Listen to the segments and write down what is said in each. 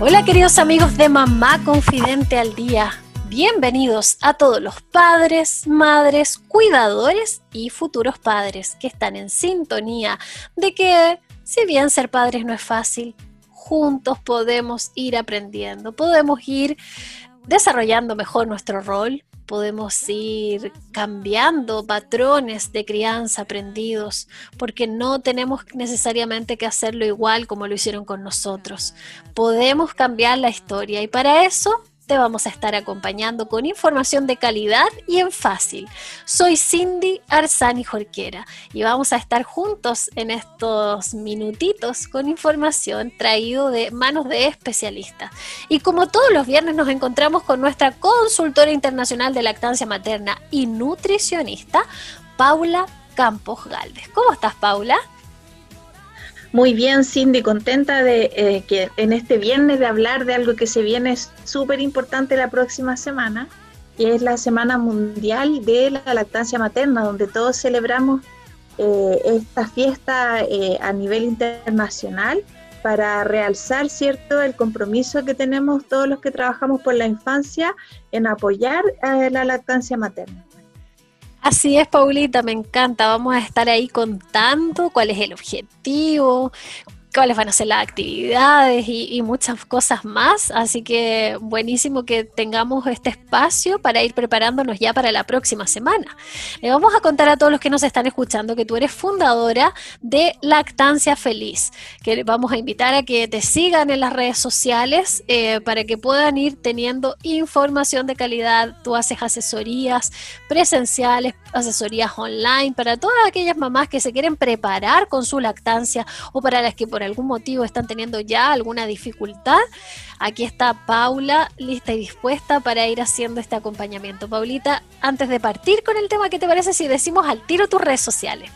Hola queridos amigos de Mamá Confidente al Día. Bienvenidos a todos los padres, madres, cuidadores y futuros padres que están en sintonía de que si bien ser padres no es fácil, juntos podemos ir aprendiendo, podemos ir desarrollando mejor nuestro rol, podemos ir cambiando patrones de crianza aprendidos, porque no tenemos necesariamente que hacerlo igual como lo hicieron con nosotros. Podemos cambiar la historia y para eso te vamos a estar acompañando con información de calidad y en fácil. Soy Cindy Arzani Jorquera y vamos a estar juntos en estos minutitos con información traído de manos de especialistas. Y como todos los viernes nos encontramos con nuestra consultora internacional de lactancia materna y nutricionista, Paula Campos Galvez. ¿Cómo estás, Paula? Muy bien, Cindy, contenta de eh, que en este viernes de hablar de algo que se viene súper importante la próxima semana, que es la Semana Mundial de la Lactancia Materna, donde todos celebramos eh, esta fiesta eh, a nivel internacional para realzar, ¿cierto?, el compromiso que tenemos todos los que trabajamos por la infancia en apoyar la lactancia materna. Así es, Paulita, me encanta. Vamos a estar ahí contando cuál es el objetivo, cuáles van a ser las actividades y, muchas cosas más. Así que buenísimo que tengamos este espacio para ir preparándonos ya para la próxima semana. Le vamos a contar a todos los que nos están escuchando que tú eres fundadora de Lactancia Feliz, que vamos a invitar a que te sigan en las redes sociales eh, para que puedan ir teniendo información de calidad. Tú haces asesorías presenciales, asesorías online para todas aquellas mamás que se quieren preparar con su lactancia o para las que por algún motivo están teniendo ya alguna dificultad, aquí está Paula lista y dispuesta para ir haciendo este acompañamiento. Paulita, antes de partir con el tema, ¿qué te parece si decimos al tiro tus redes sociales?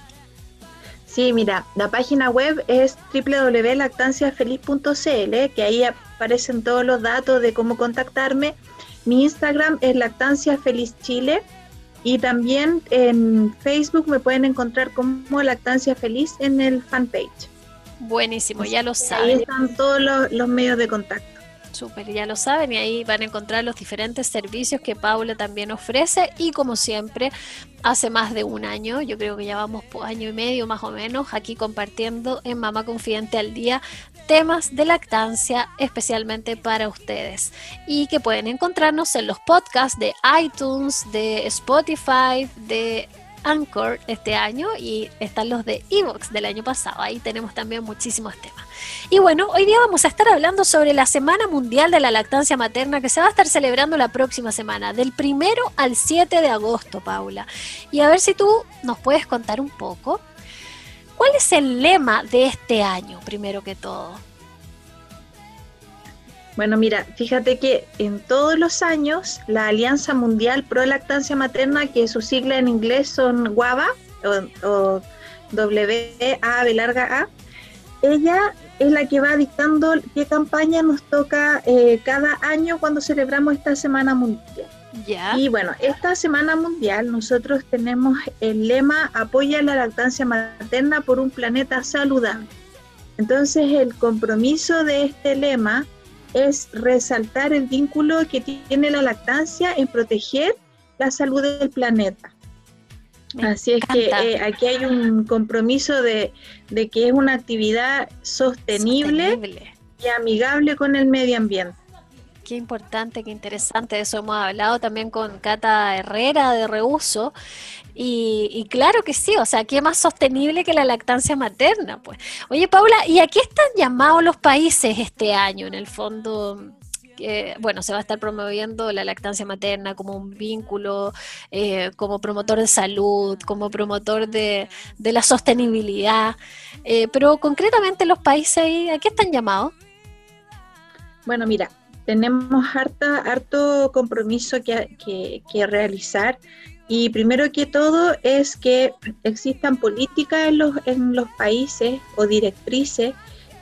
Sí, mira, la página web es www.lactanciafeliz.cl, que ahí aparecen todos los datos de cómo contactarme. Mi Instagram es Lactancia Feliz Chile y también en Facebook me pueden encontrar como Lactancia Feliz en el fanpage. Buenísimo, ya lo saben. Ahí están todos los, medios de contacto. Súper, ya lo saben y ahí van a encontrar los diferentes servicios que Paula también ofrece y como siempre, hace más de un año, yo creo que ya vamos por año y medio más o menos, aquí compartiendo en Mamá Confidente al Día temas de lactancia especialmente para ustedes y que pueden encontrarnos en los podcasts de iTunes, de Spotify, de Anchor este año y están los de Evox del año pasado. Ahí tenemos también muchísimos temas. Y bueno, hoy día vamos a estar hablando sobre la Semana Mundial de la Lactancia Materna que se va a estar celebrando la próxima semana, del primero al 7 de agosto, Paula. Y a ver si tú nos puedes contar un poco. ¿Cuál es el lema de este año, primero que todo? Bueno, mira, fíjate que en todos los años la Alianza Mundial Pro Lactancia Materna, que su sigla en inglés son WABA o, WA larga A, ella es la que va dictando qué campaña nos toca eh, cada año cuando celebramos esta Semana Mundial. Y bueno, esta Semana Mundial nosotros tenemos el lema Apoya la lactancia materna por un planeta saludable. Entonces el compromiso de este lema es resaltar el vínculo que tiene la lactancia en proteger la salud del planeta. Así es que eh, aquí hay un compromiso de, que es una actividad sostenible, y amigable con el medio ambiente. Qué importante, qué interesante. eso hemos hablado también con Cata Herrera de Reuso. Y, claro que sí, o sea, ¿qué más sostenible que la lactancia materna? Pues, oye, Paula, ¿y a qué están llamados los países este año? En el fondo, bueno, se va a estar promoviendo la lactancia materna como un vínculo, eh, como promotor de salud, como promotor de, la sostenibilidad. Eh, pero concretamente los países, ¿a qué están llamados? Bueno, mira, tenemos harta, harto compromiso que, que, realizar y primero que todo es que existan políticas en los, en los países o directrices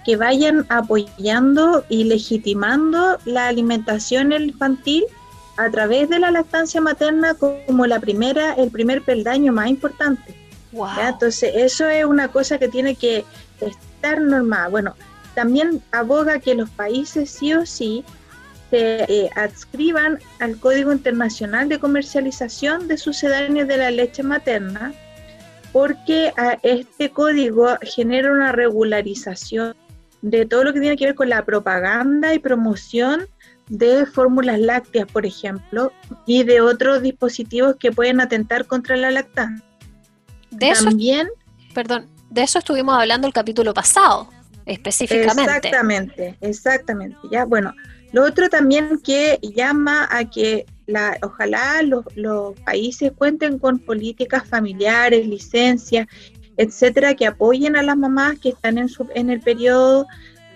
que vayan apoyando y legitimando la alimentación infantil a través de la lactancia materna como la primera, el primer peldaño más importante. Entonces, eso es una cosa que tiene que estar normal. Bueno, también aboga que los países sí o sí se eh, adscriban al Código Internacional de Comercialización de Sucedáneos de la Leche Materna, porque a este código genera una regularización de todo lo que tiene que ver con la propaganda y promoción de fórmulas lácteas, por ejemplo, y de otros dispositivos que pueden atentar contra la lactancia. De También, eso, perdón, de eso estuvimos hablando el capítulo pasado, específicamente. Exactamente, exactamente. Ya, bueno, lo otro también que llama a que la, ojalá los, países cuenten con políticas familiares, licencias, etcétera, que apoyen a las mamás que están en, su, en el periodo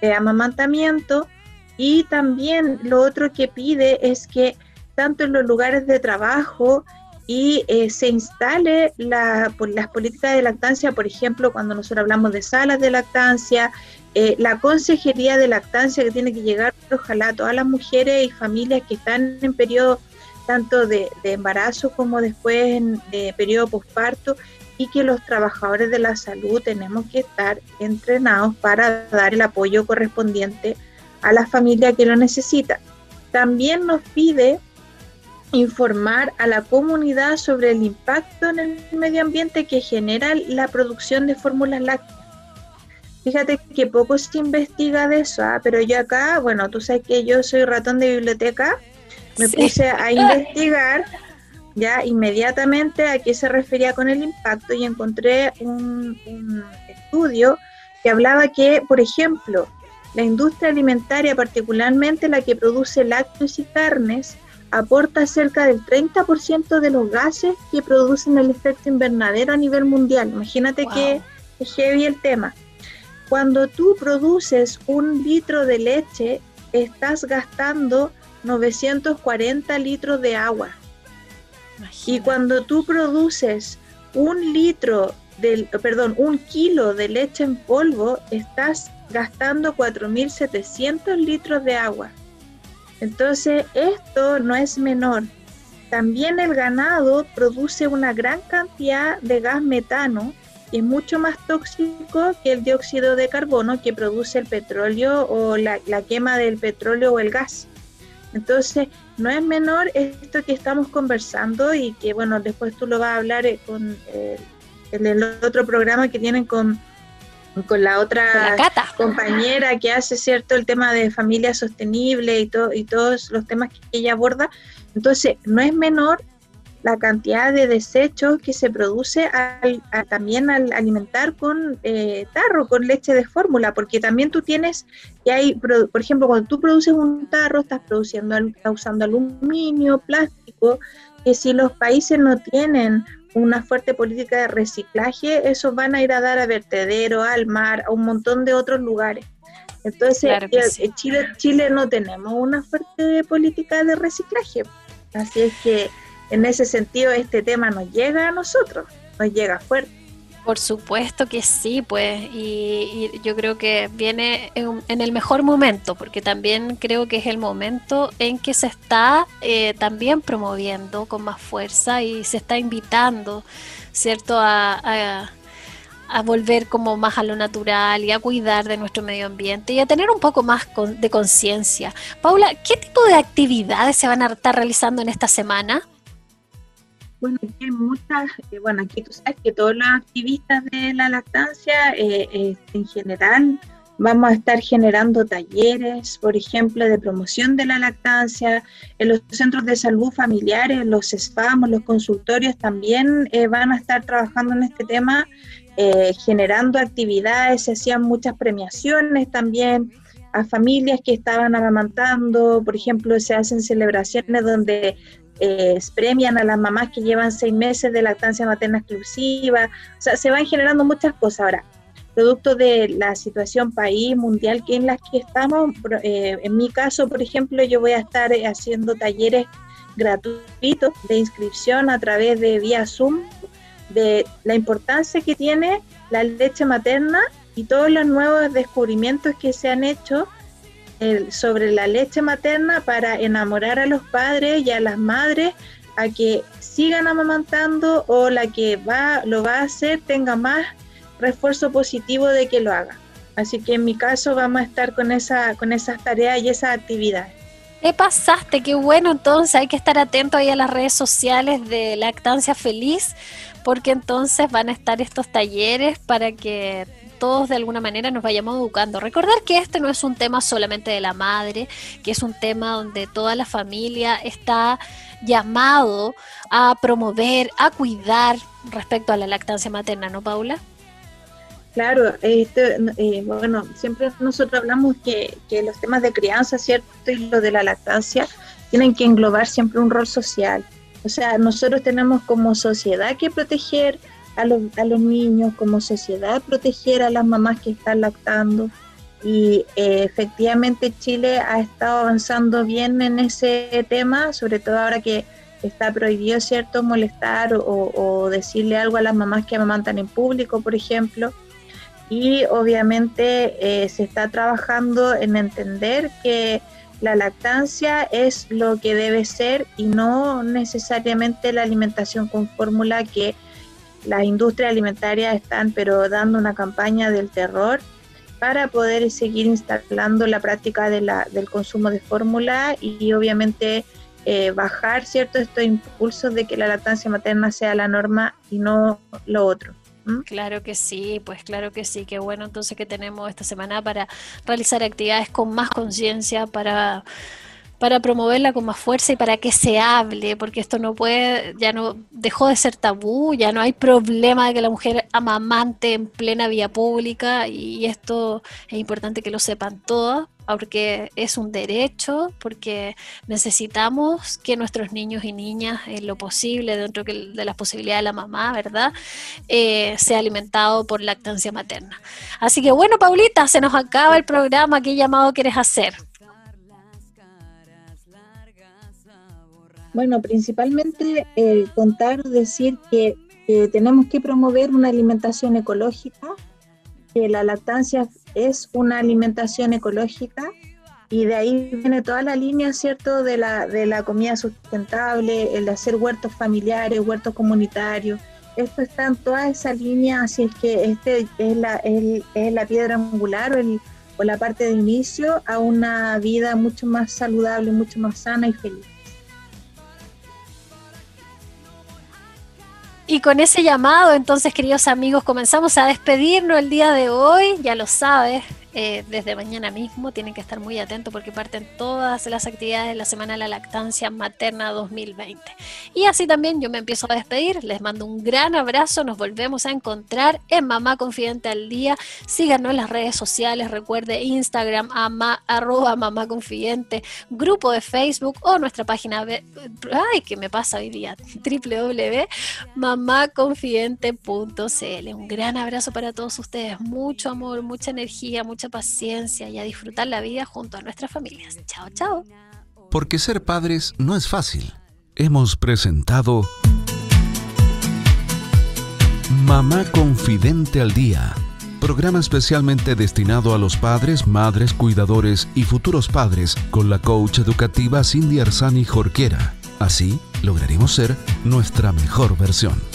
de amamantamiento. Y también lo otro que pide es que tanto en los lugares de trabajo y eh, se instale la, por las políticas de lactancia, por ejemplo, cuando nosotros hablamos de salas de lactancia, eh, la consejería de lactancia que tiene que llegar, ojalá, a todas las mujeres y familias que están en periodo tanto de, embarazo como después en de periodo posparto, y que los trabajadores de la salud tenemos que estar entrenados para dar el apoyo correspondiente a la familia que lo necesita. También nos pide informar a la comunidad sobre el impacto en el medio ambiente que genera la producción de fórmulas lácteas. Fíjate que poco se investiga de eso, ¿ah? pero yo acá, bueno, tú sabes que yo soy ratón de biblioteca, me puse a investigar ya inmediatamente a qué se refería con el impacto y encontré un, estudio que hablaba que, por ejemplo, la industria alimentaria, particularmente la que produce lácteos y carnes, aporta cerca del 30% de los gases que producen el efecto invernadero a nivel mundial. Imagínate que es heavy el tema. Cuando tú produces un litro de leche, estás gastando 940 litros de agua. Y cuando tú produces un litro del, perdón, un kilo de leche en polvo, estás gastando 4.700 litros de agua. Entonces, esto no es menor. También el ganado produce una gran cantidad de gas metano, que es mucho más tóxico que el dióxido de carbono que produce el petróleo o la quema del petróleo o el gas. Entonces, no es menor esto que estamos conversando y que, bueno, después tú lo vas a hablar eh, con eh, el, otro programa que tienen con, con la otra compañera que hace, ¿cierto?, el tema de familia sostenible y, y todos los temas que ella aborda. Entonces, no es menor la cantidad de desechos que se produce también al alimentar con eh, tarro, con leche de fórmula, porque también tú tienes, que hay, por ejemplo, cuando tú produces un tarro, estás produciendo, usando aluminio, plástico, que si los países no tienen una fuerte política de reciclaje, esos van a ir a dar a vertedero, al mar, a un montón de otros lugares. Entonces, en Chile, Chile no tenemos una fuerte política de reciclaje. Así es que en ese sentido este tema nos llega a nosotros, nos llega fuerte. Por supuesto que sí, pues, y, yo creo que viene en, el mejor momento, porque también creo que es el momento en que se está eh, también promoviendo con más fuerza y se está invitando, ¿cierto?, a, a, volver como más a lo natural y a cuidar de nuestro medio ambiente y a tener un poco más de conciencia. Paula, ¿qué tipo de actividades se van a estar realizando en esta semana? Bueno, aquí hay muchas, eh, bueno, aquí tú sabes que todos los activistas de la lactancia, eh, eh, en general, vamos a estar generando talleres, por ejemplo, de promoción de la lactancia, en los centros de salud familiares, los SFAM, los consultorios también van a estar trabajando en este tema, generando actividades, se hacían muchas premiaciones también a familias que estaban amamantando, por ejemplo, se hacen celebraciones donde eh, premian a las mamás que llevan seis meses de lactancia materna exclusiva, o sea, se van generando muchas cosas. Ahora, producto de la situación país mundial que en la que estamos. Eh, en mi caso, por ejemplo, yo voy a estar haciendo talleres gratuitos de inscripción a través de vía Zoom de la importancia que tiene la leche materna y todos los nuevos descubrimientos que se han hecho sobre la leche materna para enamorar a los padres y a las madres a que sigan amamantando o la que va lo va a hacer tenga más refuerzo positivo de que lo haga. Así que en mi caso vamos a estar con esa con esas tareas y esas actividades. ¿Qué pasaste? Qué bueno, entonces hay que estar atento ahí a las redes sociales de Lactancia Feliz, porque entonces van a estar estos talleres para que todos de alguna manera nos vayamos educando. Recordar que este no es un tema solamente de la madre, que es un tema donde toda la familia está llamado a promover, a cuidar respecto a la lactancia materna, ¿no, Paula? Claro, este, eh, bueno, siempre nosotros hablamos que, que los temas de crianza, ¿cierto? Y lo de la lactancia tienen que englobar siempre un rol social. O sea, nosotros tenemos como sociedad que proteger a los, a los niños, como sociedad proteger a las mamás que están lactando. Y eh, efectivamente Chile ha estado avanzando bien en ese tema, sobre todo ahora que está prohibido, ¿cierto?, molestar o, decirle algo a las mamás que amamantan en público, por ejemplo. Y obviamente eh, se está trabajando en entender que la lactancia es lo que debe ser y no necesariamente la alimentación con fórmula que las industrias alimentarias están pero dando una campaña del terror para poder seguir instalando la práctica del consumo de fórmula y, obviamente eh, bajar cierto estos impulsos de que la lactancia materna sea la norma y no lo otro. Claro que sí, pues claro que sí, qué bueno entonces que tenemos esta semana para realizar actividades con más conciencia, para para promoverla con más fuerza y para que se hable, porque esto no puede, ya no dejó de ser tabú, ya no hay problema de que la mujer amamante en plena vía pública y esto es importante que lo sepan todos, porque es un derecho, porque necesitamos que nuestros niños y niñas, en lo posible, dentro de las posibilidades de la mamá, ¿verdad?, eh, sea alimentado por lactancia materna. Así que bueno, Paulita, se nos acaba el programa. ¿Qué llamado quieres hacer? Bueno, principalmente eh, contar, decir que tenemos que promover una alimentación ecológica, que la lactancia es una alimentación ecológica y de ahí viene toda la línea, ¿cierto?, de la, de la comida sustentable, el hacer huertos familiares, huertos comunitarios. Esto está en toda esa línea, así es que este es la, es, la piedra angular o, el, o la parte de inicio a una vida mucho más saludable, mucho más sana y feliz. Y con ese llamado, entonces, queridos amigos, comenzamos a despedirnos el día de hoy. Ya lo sabes, eh, desde mañana mismo. Tienen que estar muy atentos porque parten todas las actividades de la Semana de la Lactancia Materna 2020. Y así también yo me empiezo a despedir. Les mando un gran abrazo. Nos volvemos a encontrar en Mamá Confidente al Día. Síganos en las redes sociales. Recuerde Instagram, ama, arroba Mamá Confidente, grupo de Facebook o nuestra página. Ay, ¿qué me pasa hoy día? www.mamaconfidente.cl. Un gran abrazo para todos ustedes. Mucho amor, mucha energía, mucha paciencia y a disfrutar la vida junto a nuestras familias. Chao, chao. Porque ser padres no es fácil. Hemos presentado Mamá Confidente al Día, programa especialmente destinado a los padres, madres, cuidadores y futuros padres con la coach educativa Cindy Arzani Jorquera. Así lograremos ser nuestra mejor versión.